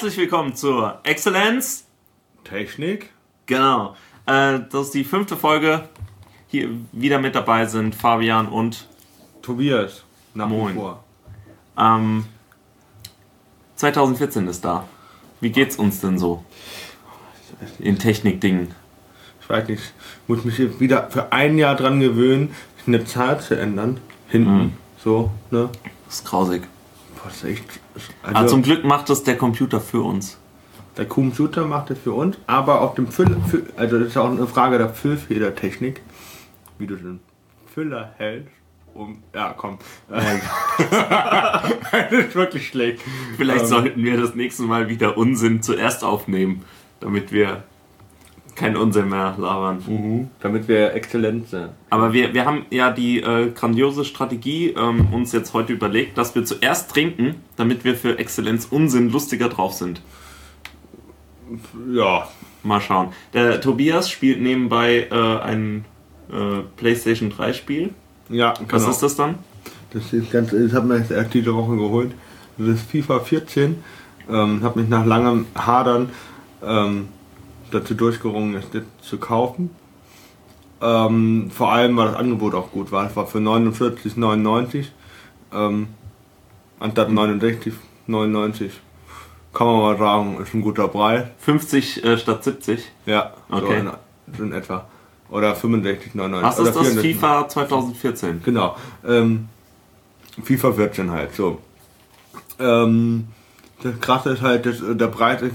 Herzlich willkommen zur Exzellenz Technik. Genau. Äh, das ist die fünfte Folge. Hier wieder mit dabei sind Fabian und Tobias. Nach Moin. ähm, 2014 ist da. Wie geht's uns denn so? In Technikdingen. Ich weiß nicht, ich muss mich wieder für ein Jahr dran gewöhnen, eine Zahl zu ändern. Hinten. Mhm. So, ne? Das ist grausig. Boah, das ist echt. Aber Also, zum Glück macht das der Computer für uns. der Computer macht das für uns, aber auf dem Füll, Füll also das ist auch eine Frage der Füllfedertechnik, wie du den Füller hältst. Um, ja, komm. das ist wirklich schlecht. Vielleicht Ähm, sollten wir das nächste Mal wieder Unsinn zuerst aufnehmen, damit wir keinen Unsinn mehr labern. Mhm. Damit wir exzellent sind. Aber wir, wir haben ja die äh, grandiose Strategie ähm, uns jetzt heute überlegt, dass wir zuerst trinken, damit wir für Exzellenz Unsinn lustiger drauf sind. Ja, Mal schauen. Der Tobias spielt nebenbei äh, ein äh, PlayStation 3 Spiel. ja, Was genau. ist das dann? Das ist ganz, das habe mir jetzt erst diese Woche geholt. Das ist FIFA 14. Ähm, habe mich nach langem Hadern ähm, dazu durchgerungen, es jetzt zu kaufen. Ähm, vor allem, weil das Angebot auch gut war. Es war für 49,99 ähm, anstatt 69,99. Kann man mal sagen, ist ein guter Preis. 50 äh, statt 70. Ja, Okay. so, in, in etwa. Oder 65,99. Was ist das? 64. FIFA 2014. Genau. Ähm, FIFA 14 halt, so. Ähm, das Krasse ist halt, dass, äh, der Preis ist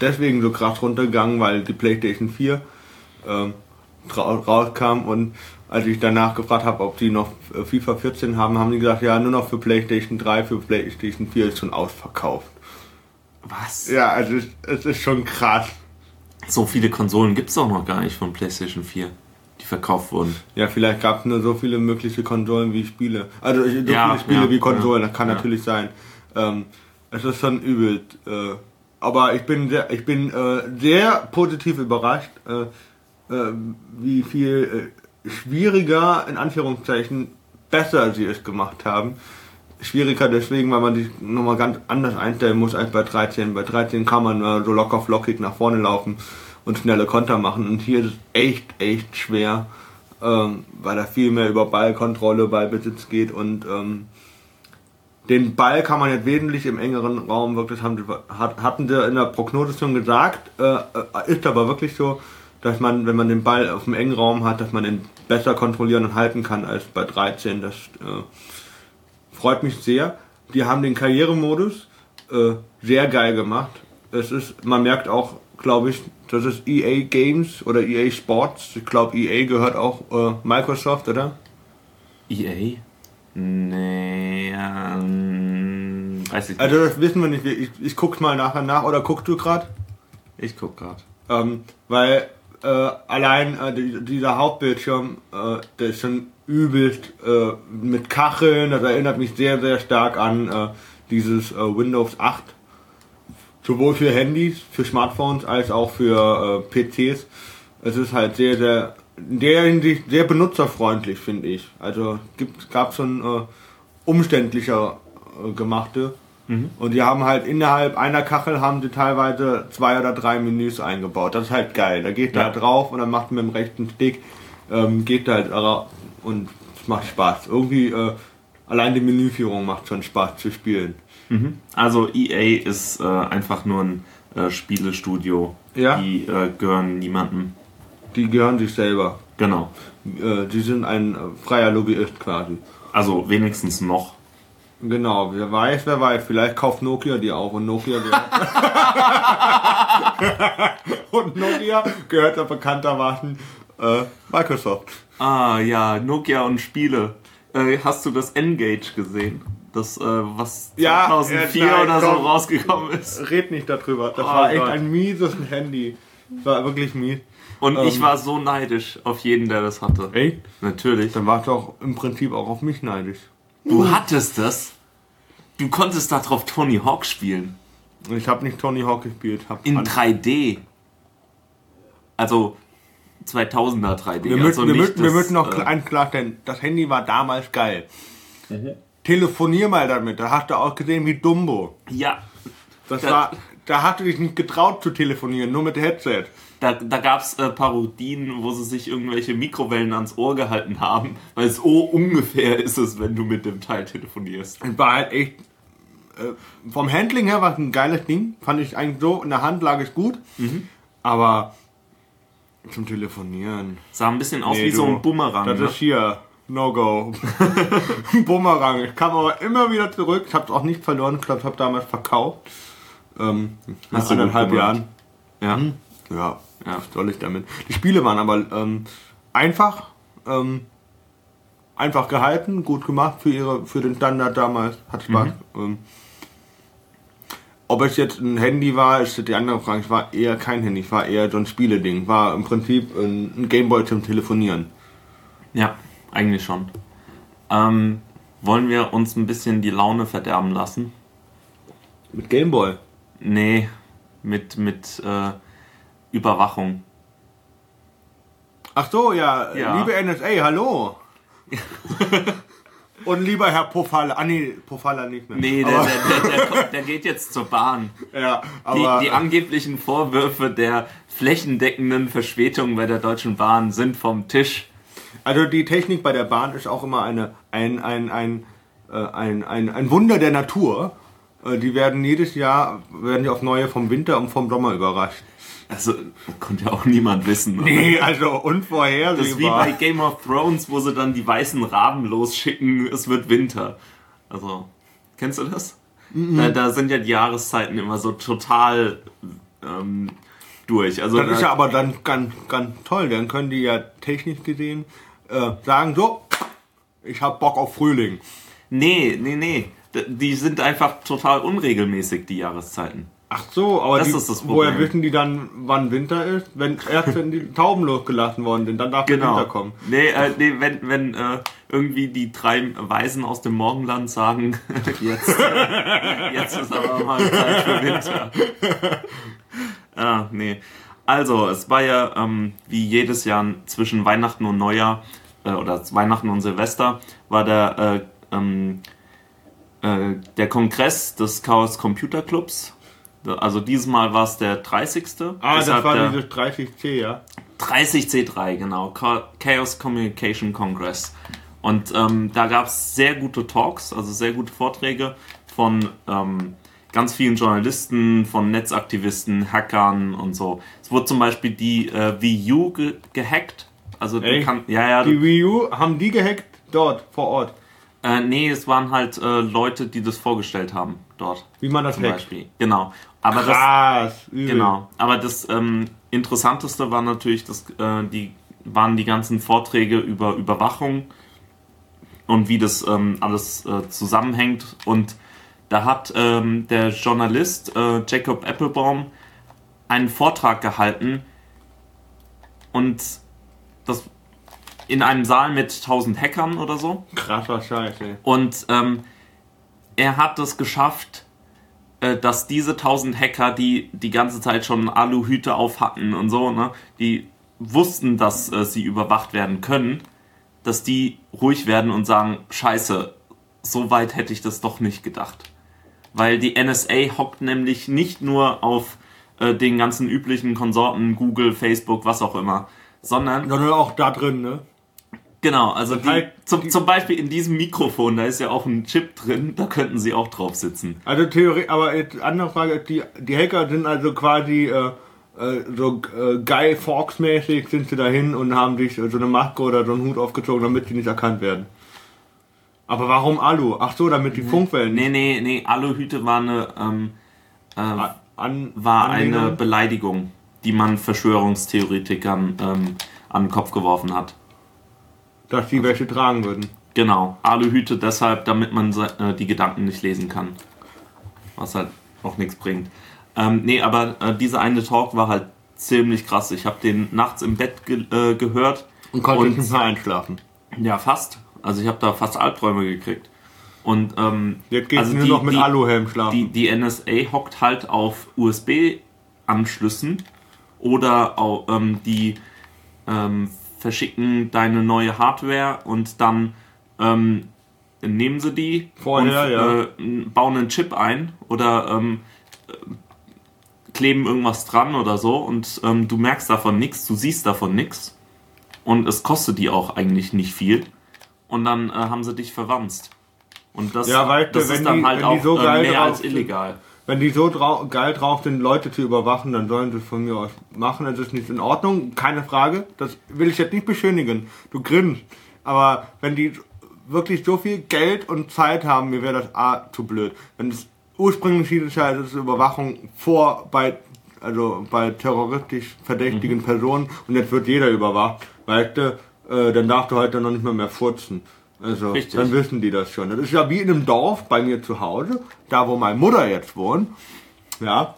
deswegen so krass runtergegangen, weil die PlayStation 4 ähm, ra- rauskam und als ich danach gefragt habe, ob die noch äh, FIFA 14 haben, haben die gesagt, ja, nur noch für PlayStation 3, für PlayStation 4 ist schon ausverkauft. Was? Ja, also es, es ist schon krass. So viele Konsolen gibt es doch noch gar nicht von PlayStation 4, die verkauft wurden. Ja, vielleicht gab es nur so viele mögliche Konsolen wie Spiele. Also so Ja, viele Spiele ja, wie Konsolen, ja, das kann natürlich sein. Ähm, es ist schon übel. Äh, aber ich bin sehr, ich bin äh, sehr positiv überrascht, äh, äh, wie viel äh, schwieriger, in Anführungszeichen, besser sie es gemacht haben. Schwieriger deswegen, weil man sich nochmal ganz anders einstellen muss als bei 13. Bei 13 kann man äh, so locker flockig nach vorne laufen und schnelle Konter machen. Und hier ist es echt, echt schwer, ähm, weil da viel mehr über Ballkontrolle, Ballbesitz geht und ähm, den Ball kann man jetzt wesentlich im engeren Raum wirklich, haben, hatten sie in der Prognose schon gesagt, äh, äh, ist aber wirklich so, dass man, wenn man den Ball auf dem engen Raum hat, dass man ihn besser kontrollieren und halten kann als bei 13. Das äh, freut mich sehr. Die haben den Karrieremodus äh, sehr geil gemacht. Es ist, man merkt auch, glaube ich, das ist EA Games oder EA Sports. Ich glaube, EA gehört auch äh, Microsoft, oder? EA? Nee, ähm, weiß ich nicht. Also das wissen wir nicht. Ich, ich guck's mal nachher nach. Oder guckst du gerade? Ich guck grad. Ähm, weil äh, allein äh, die, dieser Hauptbildschirm, äh, der ist schon übelst äh, mit Kacheln. Das erinnert mich sehr, sehr stark an äh, dieses äh, Windows 8. Sowohl für Handys, für Smartphones als auch für PCs. Es ist halt sehr, sehr, in der Hinsicht sehr benutzerfreundlich, finde ich. Also gibt, gab schon äh, umständlicher äh, gemachte. Und die haben halt innerhalb einer Kachel haben sie teilweise zwei oder drei Menüs eingebaut. Das ist halt geil. Da geht Ja. da drauf und dann macht mit dem rechten Stick, ähm, geht da halt und es macht Spaß. Irgendwie, äh, allein die Menüführung macht schon Spaß zu spielen. Also EA ist äh, einfach nur ein äh, Spielestudio. Ja. Die äh, gehören niemandem. Die gehören sich selber. Genau. Äh, die sind ein freier Lobbyist quasi. Also wenigstens noch. Genau, wer weiß, wer weiß. Vielleicht kauft Nokia die auch und Nokia gehört. und Nokia gehört ja bekanntermaßen äh, Microsoft. Ah ja, Nokia und Spiele. Äh, hast du das N-Gage gesehen? Das, äh, was Ja, 2004 ja, nein, oder so komm. rausgekommen ist. Red nicht darüber. Das Oh war echt Gott. ein mieses Handy. Das war wirklich mies. Und ich Ähm. war so neidisch auf jeden, der das hatte. Echt? Natürlich. Dann warst du auch im Prinzip auch auf mich neidisch. Du hattest das. Du konntest da drauf Tony Hawk spielen. Ich habe nicht Tony Hawk gespielt. Hab In an- 3D. Also 2000er 3D. wir, also müssen, wir, müssen, wir das, müssen noch äh, eins klarstellen. Das Handy war damals geil. Telefonier mal damit. Da hast du auch gesehen wie Dumbo. Ja. Das Ja. war, da hast du dich nicht getraut zu telefonieren, nur mit Headset. Da, da gab es äh, Parodien, wo sie sich irgendwelche Mikrowellen ans Ohr gehalten haben, weil es oh ungefähr ist es, wenn du mit dem Teil telefonierst. Es war halt echt. Äh, vom Handling her war es ein geiles Ding. Fand ich eigentlich so. In der Hand lag es gut. Aber zum Telefonieren. Sah ein bisschen aus Nee, wie so du, ein Bumerang. Das ne? ist hier. No-Go. Bumerang. Ich kam aber immer wieder zurück. Ich habe es auch nicht verloren. Ich glaube, ich habe damals verkauft. Ähm, nach Hast du gut anderthalb. Jahren. Ja. Ja, Ja. was soll ich damit? Die Spiele waren aber ähm, einfach, ähm, einfach gehalten, gut gemacht für ihre, für den Standard damals, hat Spaß. Mhm. Ähm, ob es jetzt ein Handy war, ist die andere Frage. Es war eher kein Handy, es war eher so ein Spieleding. War im Prinzip ein, ein Gameboy zum Telefonieren. Ja, eigentlich schon. Ähm, wollen wir uns ein bisschen die Laune verderben lassen? Mit Gameboy. Nee, mit, mit äh, Überwachung. Ach so, ja, Ja. liebe NSA, hallo. Und lieber Herr Pofalla, ah nee, Pofalla nicht mehr. Nee, der, der, der, kommt- der geht jetzt zur Bahn. ja, Die, aber, die angeblichen Vorwürfe der flächendeckenden Verspätung bei der Deutschen Bahn sind vom Tisch. Also die Technik bei der Bahn ist auch immer eine, ein, ein, ein, äh, ein, ein, ein Wunder der Natur. Äh, Die werden jedes Jahr werden die auf neue vom Winter und vom Sommer überrascht. Also, konnte ja auch niemand wissen. oder? Nee, also Das unvorhersehbar. ist wie bei Game of Thrones, wo sie dann die weißen Raben losschicken, es wird Winter. Also, kennst du das? Da, da sind ja die Jahreszeiten immer so total ähm, durch. Also, das ist ja aber dann ganz, ganz toll. Dann können die ja technisch gesehen äh, sagen so, ich hab Bock auf Frühling. nee, nee, nee. Die sind einfach total unregelmäßig, die Jahreszeiten. Ach so, aber Das die, ist das woher wissen die dann, wann Winter ist? Wenn erst wenn die Tauben losgelassen worden sind, dann darf der Genau. Winter kommen. Nee, äh, nee wenn, wenn äh, irgendwie die drei Weisen aus dem Morgenland sagen, jetzt, jetzt ist aber mal Zeit für Winter. ah, nee. Also, es war ja ähm, wie jedes Jahr zwischen Weihnachten und Neujahr, äh, oder Weihnachten und Silvester, war der, äh, ähm, äh, der Kongress des Chaos Computer Clubs. Also dieses Mal war es der 30. Ah, das Deshalb war der, dieses 30C, ja. 30C3, genau. Cha- Chaos Communication Congress. Und ähm, da gab es sehr gute Talks, also sehr gute Vorträge von ähm, ganz vielen Journalisten, von Netzaktivisten, Hackern und so. Es wurde zum Beispiel die äh, Wii U ge gehackt. Also kann, ja, ja, Die Wii U haben die gehackt dort vor Ort. Äh, nee, es waren halt äh, Leute, die das vorgestellt haben dort Wie man das zum hackt. Beispiel. Genau. Aber das, Krass. übel. Genau. Aber das ähm, Interessanteste war natürlich, das, äh, die waren die ganzen Vorträge über Überwachung und wie das ähm, alles äh, zusammenhängt. Und da hat ähm, der Journalist äh, Jacob Applebaum einen Vortrag gehalten und das in einem Saal mit 1000 Hackern oder so. Krasser Scheiß, ey. Und ähm, er hat es geschafft, äh, dass diese 1000 Hacker, die die ganze Zeit schon Aluhüte auf hatten und so, ne, die wussten, dass äh, sie überwacht werden können, dass die ruhig werden und sagen, scheiße, so weit hätte ich das doch nicht gedacht. Weil die NSA hockt nämlich nicht nur auf äh, den ganzen üblichen Konsorten, Google, Facebook, was auch immer, sondern Sondern auch da drin, ne? Genau, also die, halt- zum, zum Beispiel in diesem Mikrofon, da ist ja auch ein Chip drin, da könnten sie auch drauf sitzen. Also Theorie, aber jetzt andere Frage, die, die Hacker sind also quasi äh, äh, so äh, Guy Fawkes mäßig sind sie dahin und haben sich so eine Maske oder so einen Hut aufgezogen, damit sie nicht erkannt werden. Aber warum Alu? Ach so, damit die Funkwellen Nee, nee, nee, Aluhüte war eine, ähm, äh, an, war eine Beleidigung, die man Verschwörungstheoretikern ähm, an den Kopf geworfen hat. Dass die welche tragen würden. Genau, Aluhüte deshalb, damit man äh, die Gedanken nicht lesen kann. Was halt auch nichts bringt. Ähm, nee, aber äh, dieser eine Talk war halt ziemlich krass. Ich habe den nachts im Bett ge äh, gehört. Und konnte nicht mehr einschlafen. Ja, fast. Also ich habe da fast Albträume gekriegt. Und ähm, Jetzt geht's also nur die- noch mit die- Aluhelm schlafen. die, die NSA hockt halt auf USB-Anschlüssen oder au- ähm, die ähm, verschicken deine neue Hardware und dann ähm, nehmen sie die Vorher, und ja. äh, bauen einen Chip ein oder ähm, kleben irgendwas dran oder so und ähm, du merkst davon nichts, du siehst davon nichts und es kostet die auch eigentlich nicht viel und dann äh, haben sie dich verwanzt. Und das, Ja, du, das ist dann die- halt auch so äh, mehr drauf als illegal. Wenn die so drau geil drauf sind, Leute zu überwachen, dann sollen sie es von mir aus machen. Das ist nicht in Ordnung, keine Frage. Das will ich jetzt nicht beschönigen. Du grinst. Aber wenn die wirklich so viel Geld und Zeit haben, mir wäre das A zu blöd. Wenn es ursprünglich hieß es ja, es ist Überwachung vor bei also bei terroristisch verdächtigen Mhm. Personen und jetzt wird jeder überwacht, weißt du, äh, dann darfst du heute noch nicht mehr mehr furzen. Also, Richtig. dann wissen die das schon. Das ist ja wie in einem Dorf bei mir zu Hause, da wo meine Mutter jetzt wohnt. Ja,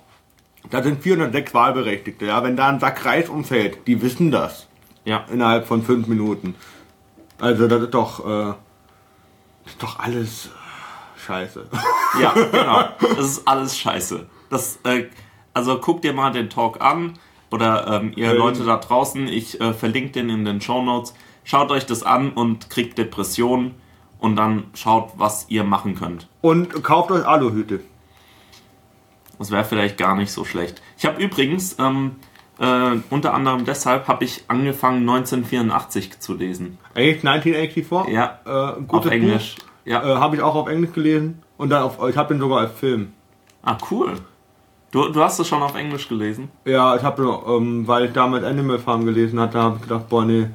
da sind 406 Wahlberechtigte. Ja, wenn da ein Sack Reis umfällt, die wissen das Ja. innerhalb von fünf Minuten. Also, das ist doch, äh, das ist doch alles äh, scheiße. Ja, genau. Das ist alles scheiße. Das, äh, also guck dir mal den Talk an oder ähm, ihr Ähm. Leute da draußen, ich äh, verlinke den in den Show Notes. Schaut euch das an und kriegt Depressionen und dann schaut, was ihr machen könnt. Und kauft euch Aluhüte. Das wäre vielleicht gar nicht so schlecht. Ich habe übrigens, ähm, äh, unter anderem deshalb, habe ich angefangen 1984 zu lesen. Echt, 1984? Ja, Äh, auf Englisch. Buch. Ja. Äh, Habe ich auch auf Englisch gelesen. Und dann auf, ich habe den sogar als Film. Ah, cool. Du, du hast es schon auf Englisch gelesen? Ja, ich habe, ähm, weil ich damals Animal Farm gelesen hatte, habe ich gedacht, boah, nee,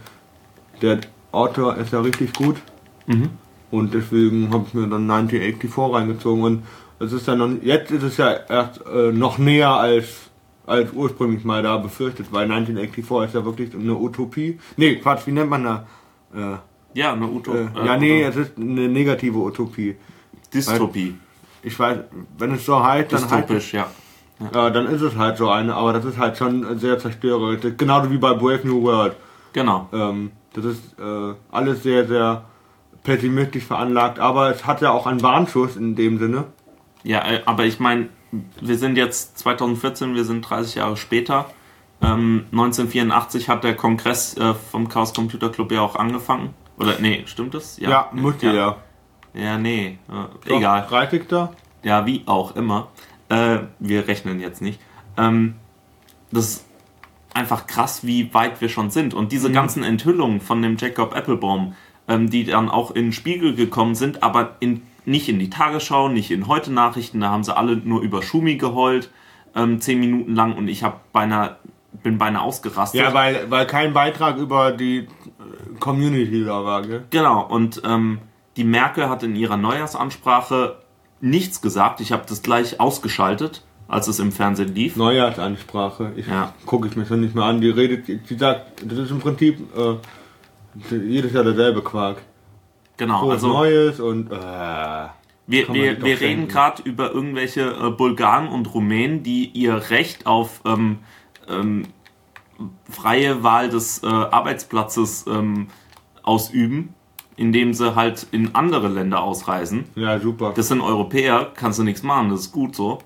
der Autor ist ja richtig gut. Mhm. Und deswegen habe ich mir dann 1984 reingezogen. Und es ist ja noch, jetzt ist es ja erst äh, noch näher als, als ursprünglich mal da befürchtet, weil 1984 ist ja wirklich eine Utopie. Nee, Quatsch, wie nennt man da? Äh, Ja, eine Uto äh, äh, ja, nee, es ist eine negative Utopie. Dystopie. Ich weiß, wenn es so heißt, dann Dystopisch, ja. Ja, dann ist es halt so eine, aber das ist halt schon sehr zerstörerisch. Genauso wie bei Brave New World. Genau. Ähm, das ist äh, alles sehr, sehr pessimistisch veranlagt, aber es hat ja auch einen Warnschuss in dem Sinne. Ja, äh, aber ich meine, wir sind jetzt 2014, wir sind 30 Jahre später. Ähm, 1984 hat der Kongress äh, vom Chaos Computer Club ja auch angefangen. Oder nee, stimmt das? Ja, muss ja. ja. Ja, nee, äh, Doch, egal. 30. Ja, wie auch immer. Äh, wir rechnen jetzt nicht. Ähm, das ist einfach krass, wie weit wir schon sind. Und diese ganzen Enthüllungen von dem Jacob Applebaum, ähm, die dann auch in den Spiegel gekommen sind, aber in, nicht in die Tagesschau, nicht in heute Nachrichten, da haben sie alle nur über Schumi geheult, ähm, zehn Minuten lang und ich hab beinahe, bin beinahe ausgerastet. Ja, weil, weil kein Beitrag über die äh, Community da war, gell? Genau, und ähm, die Merkel hat in ihrer Neujahrsansprache nichts gesagt. Ich habe das gleich ausgeschaltet, als es im Fernsehen lief. Neujahrsansprache. Ich Ja. gucke ich mir schon nicht mehr an. Die redet, die sagt, das ist im Prinzip äh, jedes Jahr derselbe Quark. Genau, Frohes also Neues und äh, wir, wir, wir reden gerade über irgendwelche äh, Bulgaren und Rumänen, die ihr Recht auf ähm, ähm, freie Wahl des äh, Arbeitsplatzes ähm, ausüben, indem sie halt in andere Länder ausreisen. ja super. Das sind Europäer, kannst du nichts machen, das ist gut so.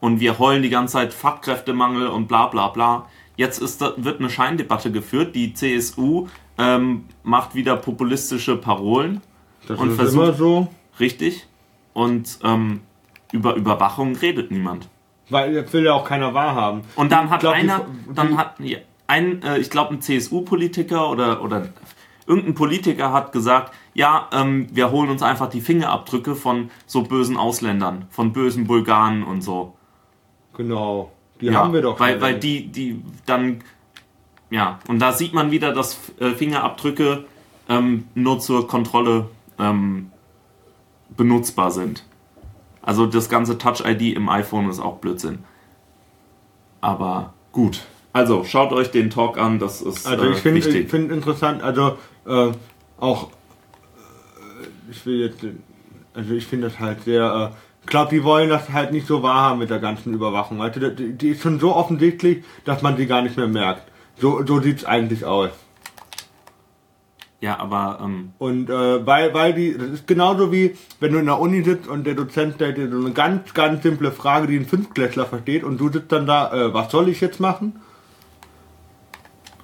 Und wir heulen die ganze Zeit Fachkräftemangel und bla bla bla. Jetzt ist wird eine Scheindebatte geführt. Die CSU ähm, macht wieder populistische Parolen. das und ist versucht- immer so. Richtig. Und ähm, über Überwachung redet niemand. Weil jetzt will ja auch keiner wahrhaben. Und dann hat glaub, einer, die- dann hat ja, ein, äh, ich glaube, ein CSU-Politiker oder, oder irgendein Politiker hat gesagt, ja, ähm, wir holen uns einfach die Fingerabdrücke von so bösen Ausländern, von bösen Bulgaren und so. Genau. Die ja, haben wir doch. Weil, weil die, die dann, ja, und da sieht man wieder, dass äh, Fingerabdrücke ähm, nur zur Kontrolle ähm, benutzbar sind. Also das ganze Touch-ID im iPhone ist auch Blödsinn. Aber gut. Also schaut euch den Talk an, das ist Also äh, ich finde ich find interessant, also äh, auch, äh, ich will jetzt, äh, also ich finde das halt sehr, äh, glaube, die wollen das halt nicht so wahrhaben mit der ganzen Überwachung. Also die, die ist schon so offensichtlich, dass man sie gar nicht mehr merkt. So, so sieht es eigentlich aus. ja, aber ähm, Und äh, weil, weil die, das ist genauso wie, wenn du in der Uni sitzt und der Dozent stellt dir so eine ganz, ganz simple Frage, die ein Fünftklässler versteht und du sitzt dann da, äh, was soll ich jetzt machen?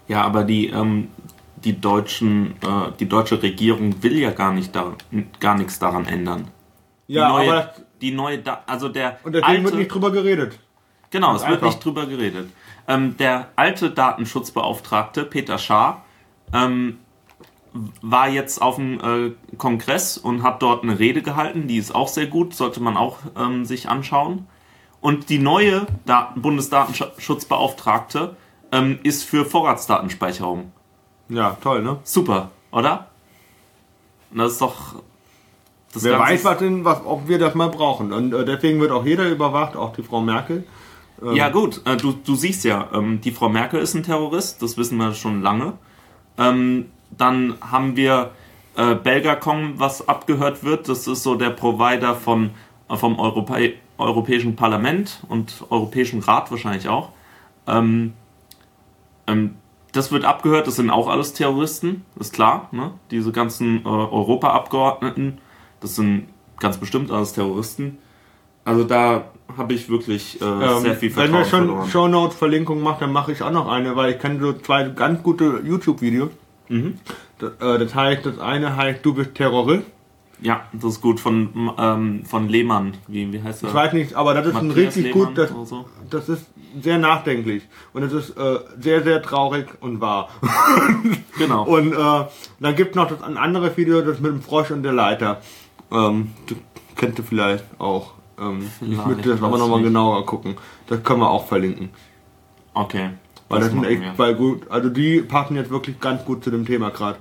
ja, aber die ähm, die deutschen äh, die deutsche Regierung will ja gar nicht da, gar nichts daran ändern. Ja, neue, aber das, die neue, da also der und deswegen wird alte, nicht drüber geredet. Genau, Ganz es wird einfach. nicht drüber geredet. Ähm, der alte Datenschutzbeauftragte, Peter Schaar, ähm, war jetzt auf dem äh, Kongress und hat dort eine Rede gehalten, die ist auch sehr gut, sollte man auch ähm, sich anschauen. Und die neue Daten Bundesdatenschutzbeauftragte ähm, ist für Vorratsdatenspeicherung. Ja, toll, ne? Super, oder? Und das ist doch. Das Wer weiß, was denn, was, ob wir das mal brauchen. Und äh, deswegen wird auch jeder überwacht, auch die Frau Merkel. Ja gut, äh, du, du siehst ja, ähm, die Frau Merkel ist ein Terrorist, das wissen wir schon lange. Ähm, dann haben wir äh, Belgacom, was abgehört wird. Das ist so der Provider von, äh, vom Europä Europäischen Parlament und Europäischen Rat wahrscheinlich auch. Ähm, ähm, das wird abgehört, das sind auch alles Terroristen, ist klar. Ne? Diese ganzen äh, Europaabgeordneten, das sind ganz bestimmt alles Terroristen. Also da habe ich wirklich äh, Ähm, sehr viel wenn Vertrauen wir schon verloren. Show Notes Verlinkung macht, dann mache ich auch noch eine, weil ich kenne so zwei ganz gute YouTube-Videos. Mhm. Das, äh, das heißt, das eine heißt, du bist Terrorist. Ja, das ist gut von, ähm, von Lehmann. Wie, wie heißt er? Ich weiß nicht, aber das ist ein Matthias richtig Lehmann gut, das, so. das ist sehr nachdenklich. Und es ist äh, sehr, sehr traurig und wahr. Genau. Und äh, dann gibt noch das ein anderes Video, das mit dem Frosch und der Leiter. Ähm, das kennt ihr vielleicht auch. Ähm, ich müsste das aber nochmal genauer gucken. Das können wir auch verlinken. okay. Weil das, sind machen echt wir. zwei gut. Also die passen jetzt wirklich ganz gut zu dem Thema gerade.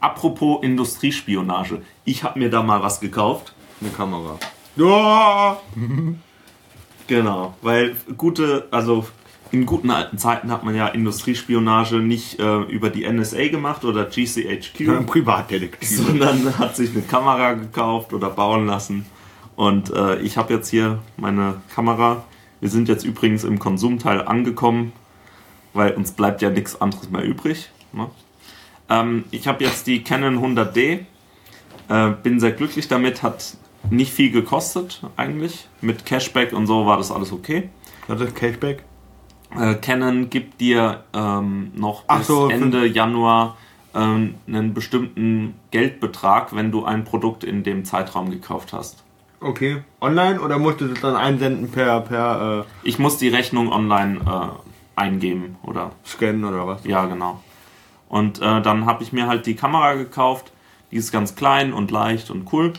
Apropos Industriespionage. Ich habe mir da mal was gekauft. Eine Kamera. Ja! Genau. Weil gute, also in guten alten Zeiten hat man ja Industriespionage nicht äh, über die NSA gemacht oder Ein GCHQ, Privatdetektiv. sondern hat sich eine Kamera gekauft oder bauen lassen. Und äh, ich habe jetzt hier meine Kamera. Wir sind jetzt übrigens im Konsumteil angekommen, weil uns bleibt ja nichts anderes mehr übrig. Ne? Ähm, ich habe jetzt die Canon 100D. Äh, bin sehr glücklich damit. Hat nicht viel gekostet eigentlich. Mit Cashback und so war das alles okay. Ist Cashback. Äh, Canon gibt dir ähm, noch bis so, Ende Januar ähm, einen bestimmten Geldbetrag, wenn du ein Produkt in dem Zeitraum gekauft hast. Okay. Online oder musst du das dann einsenden per, per Ich muss die Rechnung online äh, eingeben oder äh, Scan oder was? ja genau. Und äh, dann habe ich mir halt die Kamera gekauft. Die ist ganz klein und leicht und cool.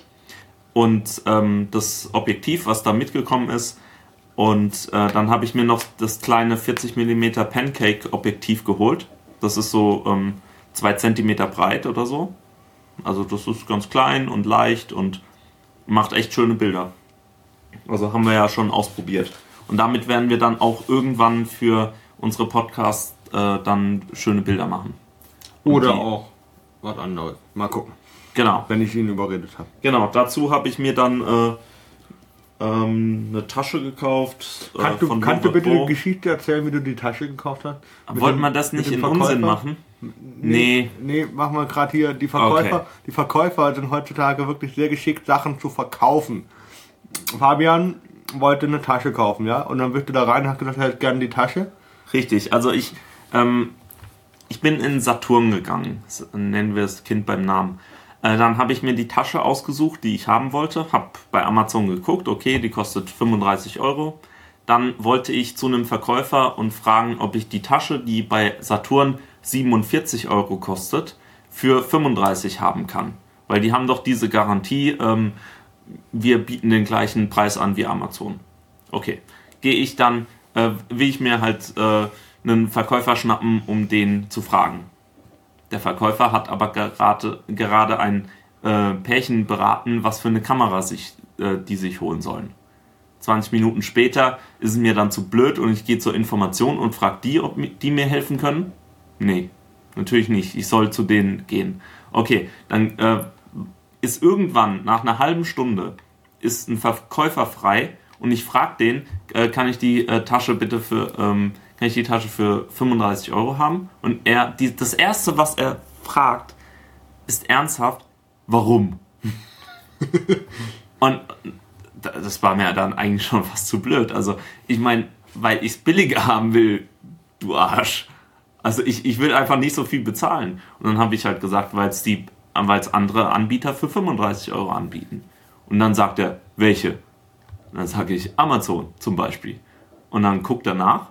Und ähm, das Objektiv, was da mitgekommen ist. Und äh, dann habe ich mir noch das kleine 40 mm Pancake-Objektiv geholt. Das ist so ähm, 2 cm breit oder so. Also das ist ganz klein und leicht und macht echt schöne Bilder. Also haben wir ja schon ausprobiert. Und damit werden wir dann auch irgendwann für unsere Podcasts äh, dann schöne Bilder machen. Oder die- auch was anderes. Mal gucken, Genau. wenn ich ihn überredet habe. Genau, dazu habe ich mir dann äh, ähm, eine Tasche gekauft. Äh, Kannst du, von kannst du bitte die Geschichte erzählen, wie du die Tasche gekauft hast? Mit Wollten wir das nicht in Verkäufer? Unsinn machen? Nee. Nee, machen wir gerade hier. Die Verkäufer, Okay. die Verkäufer sind heutzutage wirklich sehr geschickt, Sachen zu verkaufen. Fabian wollte eine Tasche kaufen, ja? Und dann bist du da rein und hast gesagt, er hätte gerne die Tasche. Richtig, also ich, ähm, ich bin in Saturn gegangen, nennen wir das Kind beim Namen. Äh, dann habe ich mir die Tasche ausgesucht, die ich haben wollte, habe bei Amazon geguckt, okay, die kostet 35 Euro. Dann wollte ich zu einem Verkäufer und fragen, ob ich die Tasche, die bei Saturn 47 Euro kostet, für 35 haben kann. Weil die haben doch diese Garantie, ähm, wir bieten den gleichen Preis an wie Amazon. Okay, gehe ich dann, äh, will ich mir halt äh, einen Verkäufer schnappen, um den zu fragen. Der Verkäufer hat aber gerade, gerade ein äh, Pärchen beraten, was für eine Kamera sich, äh, die sich holen sollen. 20 Minuten später ist es mir dann zu blöd und ich gehe zur Information und frage die, ob die mir helfen können. Nee, natürlich nicht. Ich soll zu denen gehen. Okay, dann äh, ist irgendwann nach einer halben Stunde ist ein Verkäufer frei und ich frage den, äh, kann ich die äh, Tasche bitte für ähm, kann ich die Tasche für 35 Euro haben? Und er, die, das erste, was er fragt, ist ernsthaft, warum? und da- das war mir dann eigentlich schon fast zu blöd. Also ich meine, weil ich es billiger haben will, du Arsch. Also ich, ich will einfach nicht so viel bezahlen. Und dann habe ich halt gesagt, weil es die, weil es andere Anbieter für 35 Euro anbieten. Und dann sagt er, welche? Und dann sage ich Amazon zum Beispiel. Und dann guckt er nach,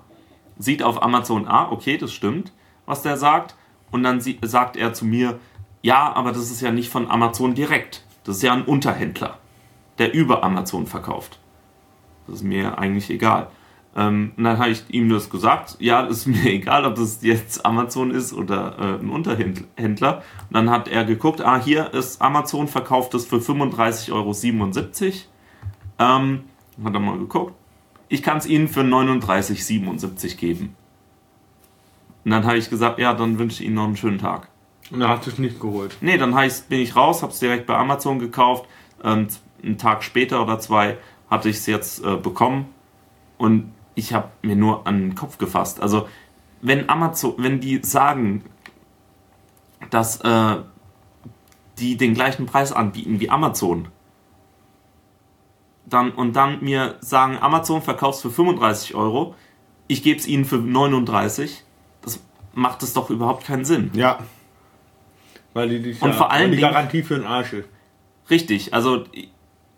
sieht auf Amazon, ah, okay, das stimmt, was der sagt. Und dann sie, sagt er zu mir, ja, aber das ist ja nicht von Amazon direkt. Das ist ja ein Unterhändler, der über Amazon verkauft. Das ist mir eigentlich egal. Ähm, und dann habe ich ihm das gesagt, ja, das ist mir egal, ob das jetzt Amazon ist oder äh, ein Unterhändler. Und dann hat er geguckt, ah, hier ist Amazon, verkauft es für 35,77 Euro. Ähm, hat er mal geguckt. Ich kann es Ihnen für 39,77 geben. Und dann habe ich gesagt, ja, dann wünsche ich Ihnen noch einen schönen Tag. Und er hat es nicht geholt. Nee, dann bin ich raus, habe es direkt bei Amazon gekauft. Und einen Tag später oder zwei hatte ich es jetzt äh, bekommen. Und ich habe mir nur an den Kopf gefasst. Also, wenn Amazon, wenn die sagen, dass äh, die den gleichen Preis anbieten wie Amazon, dann und dann mir sagen, Amazon verkaufst für 35 Euro, ich gebe es ihnen für 39, das macht es doch überhaupt keinen Sinn. Ja. Weil die, die, und ja, vor allem die Garantie für den Arsch. Richtig, also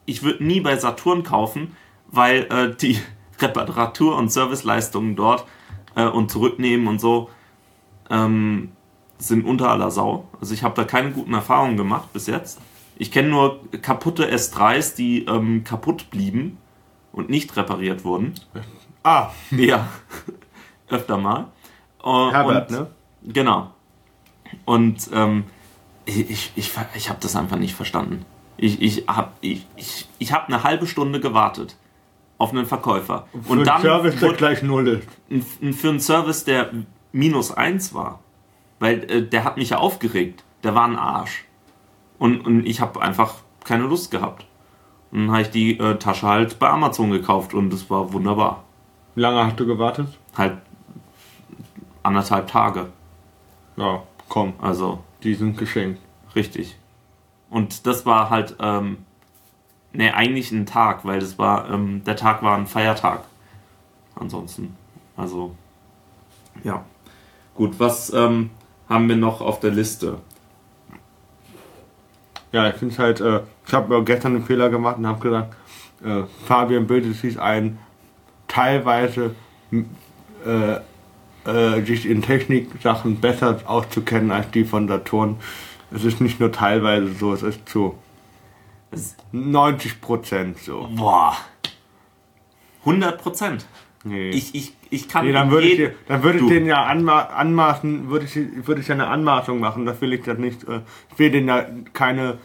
ich würde nie bei Saturn kaufen, weil äh, die Reparatur- und Serviceleistungen dort äh, und zurücknehmen und so ähm, sind unter aller Sau. Also ich habe da keine guten Erfahrungen gemacht bis jetzt. Ich kenne nur kaputte S3s, die ähm, kaputt blieben und nicht repariert wurden. Ah. Ja, öfter mal. Uh, Herbert, und, ne? Genau. Und ähm, ich, ich, ich, ich habe das einfach nicht verstanden. Ich, ich habe ich, ich, ich hab eine halbe Stunde gewartet auf einen Verkäufer. Für und dann einen Service, der gleich null ist. Für einen Service, der minus eins war. Weil äh, der hat mich ja aufgeregt. Der war ein Arsch. Und, und ich habe einfach keine Lust gehabt. Und dann habe ich die äh, Tasche halt bei Amazon gekauft und es war wunderbar. Wie lange hast du gewartet? Halt anderthalb Tage. Ja, komm. Also. Die sind geschenkt. Richtig. Und das war halt, ähm, ne, eigentlich ein Tag, weil das war, ähm, der Tag war ein Feiertag. Ansonsten. Also, ja. Gut, was ähm, haben wir noch auf der Liste? Ja, ich finde es halt, äh, ich habe gestern einen Fehler gemacht und habe gesagt, äh, Fabian bildet sich ein, teilweise äh, äh, sich in Techniksachen besser auszukennen als die von Saturn. Es ist nicht nur teilweise so, es ist zu 90 Prozent so. Boah. 100 Prozent. Nee. Ich, ich, ich kann nee, dann würde ich, dann würde ich den ja anma anmaßen, würde ich, würde ich ja eine Anmaßung machen, das will ich das nicht, äh, ich will den ja keine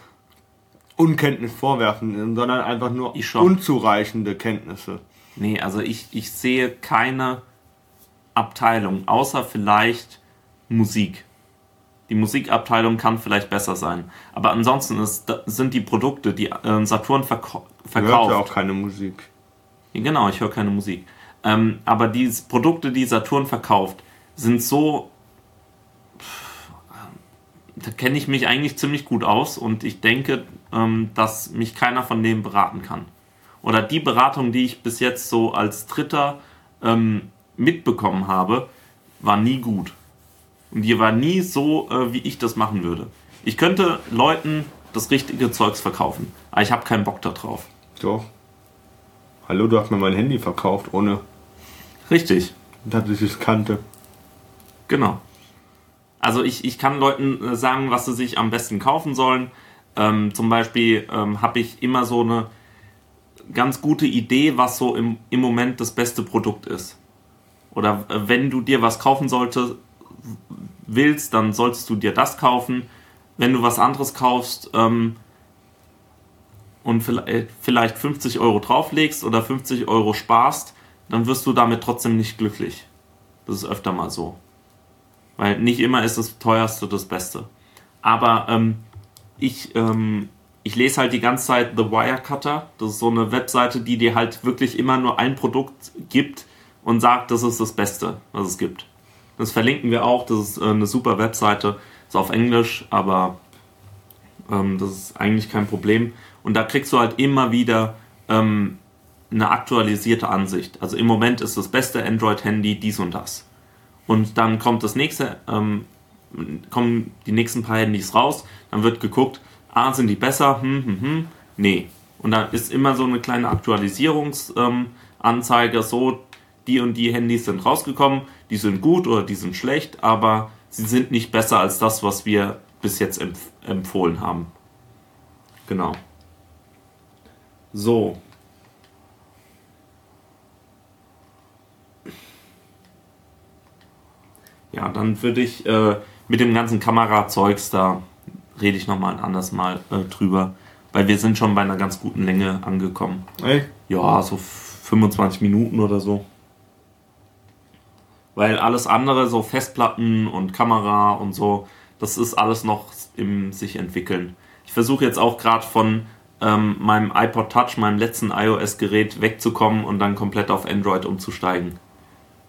Unkenntnis vorwerfen, sondern einfach nur unzureichende Kenntnisse. Nee, also ich, ich sehe keine Abteilung, außer vielleicht Musik. Die Musikabteilung kann vielleicht besser sein. Aber ansonsten ist, sind die Produkte, die äh, Saturn verkauft. Du hörst ja auch keine Musik. Genau, ich höre keine Musik. Ähm, aber die Produkte, die Saturn verkauft, sind so. Da kenne ich mich eigentlich ziemlich gut aus und ich denke, ähm, dass mich keiner von denen beraten kann. Oder die Beratung, die ich bis jetzt so als Dritter ähm, mitbekommen habe, war nie gut. Und die war nie so, äh, wie ich das machen würde. Ich könnte Leuten das richtige Zeugs verkaufen, aber ich habe keinen Bock darauf. Doch. Hallo, du hast mir mein Handy verkauft, ohne. Richtig. Dass ich es kannte. Genau. Also ich, ich kann Leuten äh, sagen, was sie sich am besten kaufen sollen. Ähm, zum Beispiel ähm, habe ich immer so eine ganz gute Idee, was so im, im Moment das beste Produkt ist. Oder äh, wenn du dir was kaufen solltest, willst, dann solltest du dir das kaufen. Wenn du was anderes kaufst ähm, und vielleicht 50 Euro drauflegst oder 50 Euro sparst, dann wirst du damit trotzdem nicht glücklich. Das ist öfter mal so. Weil nicht immer ist das teuerste das Beste. Aber ähm, ich, ähm, ich lese halt die ganze Zeit The Wirecutter. Das ist so eine Webseite, die dir halt wirklich immer nur ein Produkt gibt und sagt, das ist das Beste, was es gibt. Das verlinken wir auch. Das ist äh, eine super Webseite. Ist auf Englisch, aber ähm, das ist eigentlich kein Problem. Und da kriegst du halt immer wieder ähm, eine aktualisierte Ansicht. Also im Moment ist das beste Android-Handy dies und das. Und dann kommt das nächste, ähm, kommen die nächsten paar Handys raus. Dann wird geguckt, ah, sind die besser? Hm, hm, hm. Nee. Und dann ist immer so eine kleine Aktualisierungsanzeige, so die und die Handys sind rausgekommen, die sind gut oder die sind schlecht, aber sie sind nicht besser als das, was wir bis jetzt empf empfohlen haben. Genau. So. Ja, dann würde ich äh, mit dem ganzen Kamerazeugs, da rede ich nochmal ein anderes Mal äh, drüber, weil wir sind schon bei einer ganz guten Länge angekommen. Echt? Ja, so 25 Minuten oder so. Weil alles andere, so Festplatten und Kamera und so, das ist alles noch im sich entwickeln. Ich versuche jetzt auch gerade von ähm, meinem iPod Touch, meinem letzten iOS-Gerät, wegzukommen und dann komplett auf Android umzusteigen.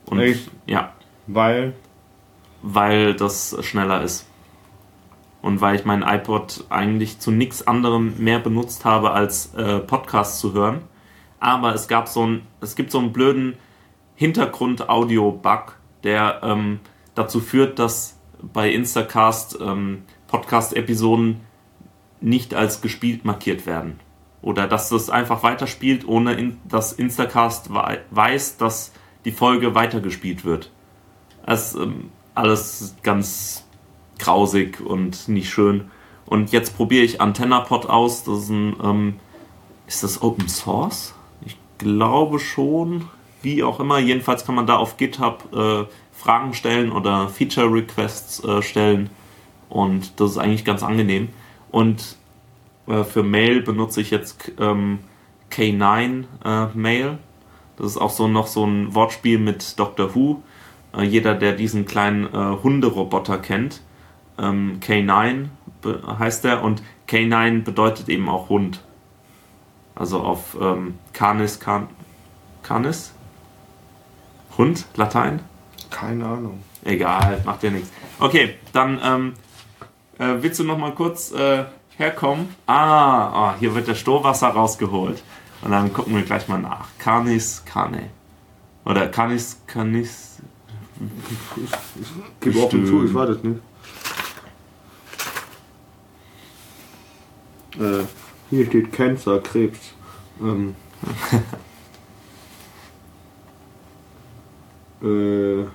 Und Echt? ja, Weil. Weil das schneller ist. Und weil ich meinen iPod eigentlich zu nichts anderem mehr benutzt habe, als äh, Podcasts zu hören. Aber es gab so ein, es gibt so einen blöden Hintergrund-Audio-Bug, der ähm, dazu führt, dass bei Instacast ähm, Podcast-Episoden nicht als gespielt markiert werden. Oder dass das einfach weiterspielt, ohne in, dass Instacast wei- weiß, dass die Folge weitergespielt wird. Ist ähm, alles ganz grausig und nicht schön. Und jetzt probiere ich AntennaPod aus. Das ist ein, ähm, ist das Open Source? Ich glaube schon. Wie auch immer. Jedenfalls kann man da auf GitHub äh, Fragen stellen oder Feature Requests äh, stellen. Und das ist eigentlich ganz angenehm. Und äh, für Mail benutze ich jetzt ähm, K9 äh, Mail. Das ist auch so noch so ein Wortspiel mit Doctor Who. Äh, jeder, der diesen kleinen äh, Hunderoboter kennt, ähm, K9 be- heißt er und K9 bedeutet eben auch Hund. Also auf ähm, Canis, Can, Canis? Hund, Latein? Keine Ahnung. Egal, macht ja nichts. Okay, dann ähm, äh, willst du noch mal kurz äh, herkommen? Ah, oh, hier wird der Stohwasser rausgeholt. Und dann gucken wir gleich mal nach. Canis, Cane. Oder Canis, Canis. Gib offen zu, ich weiß es nicht. Äh, hier steht Cancer, Krebs. Ähm. äh,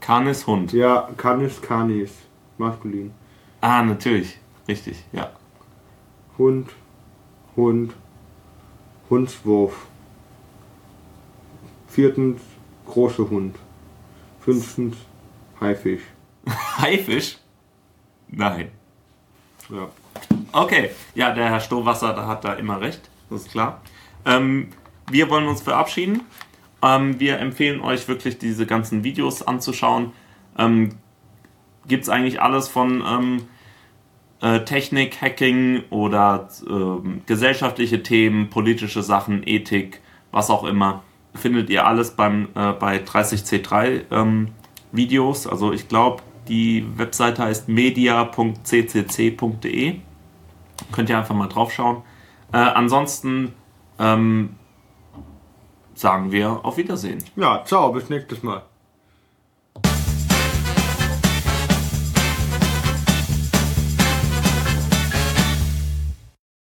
Canis, Hund. ja, Canis, Canis. Maskulin. Ah, natürlich. Richtig, ja. Hund, Hund, Hundswurf. Viertens, große Hund. Fünftens, Haifisch. Haifisch? Nein. Ja. Okay, ja, der Herr Stohwasser, da hat da immer recht, das ist klar. Ähm, wir wollen uns verabschieden. Ähm, wir empfehlen euch wirklich diese ganzen Videos anzuschauen. Ähm, Gibt es eigentlich alles von ähm, äh, Technik, Hacking oder ähm, gesellschaftliche Themen, politische Sachen, Ethik, was auch immer. Findet ihr alles beim, äh, bei 30c3 ähm, Videos. Also ich glaube, die Webseite heißt media.ccc.de. Könnt ihr einfach mal drauf schauen. Äh, ansonsten ähm, sagen wir auf Wiedersehen. Ja, ciao, bis nächstes Mal.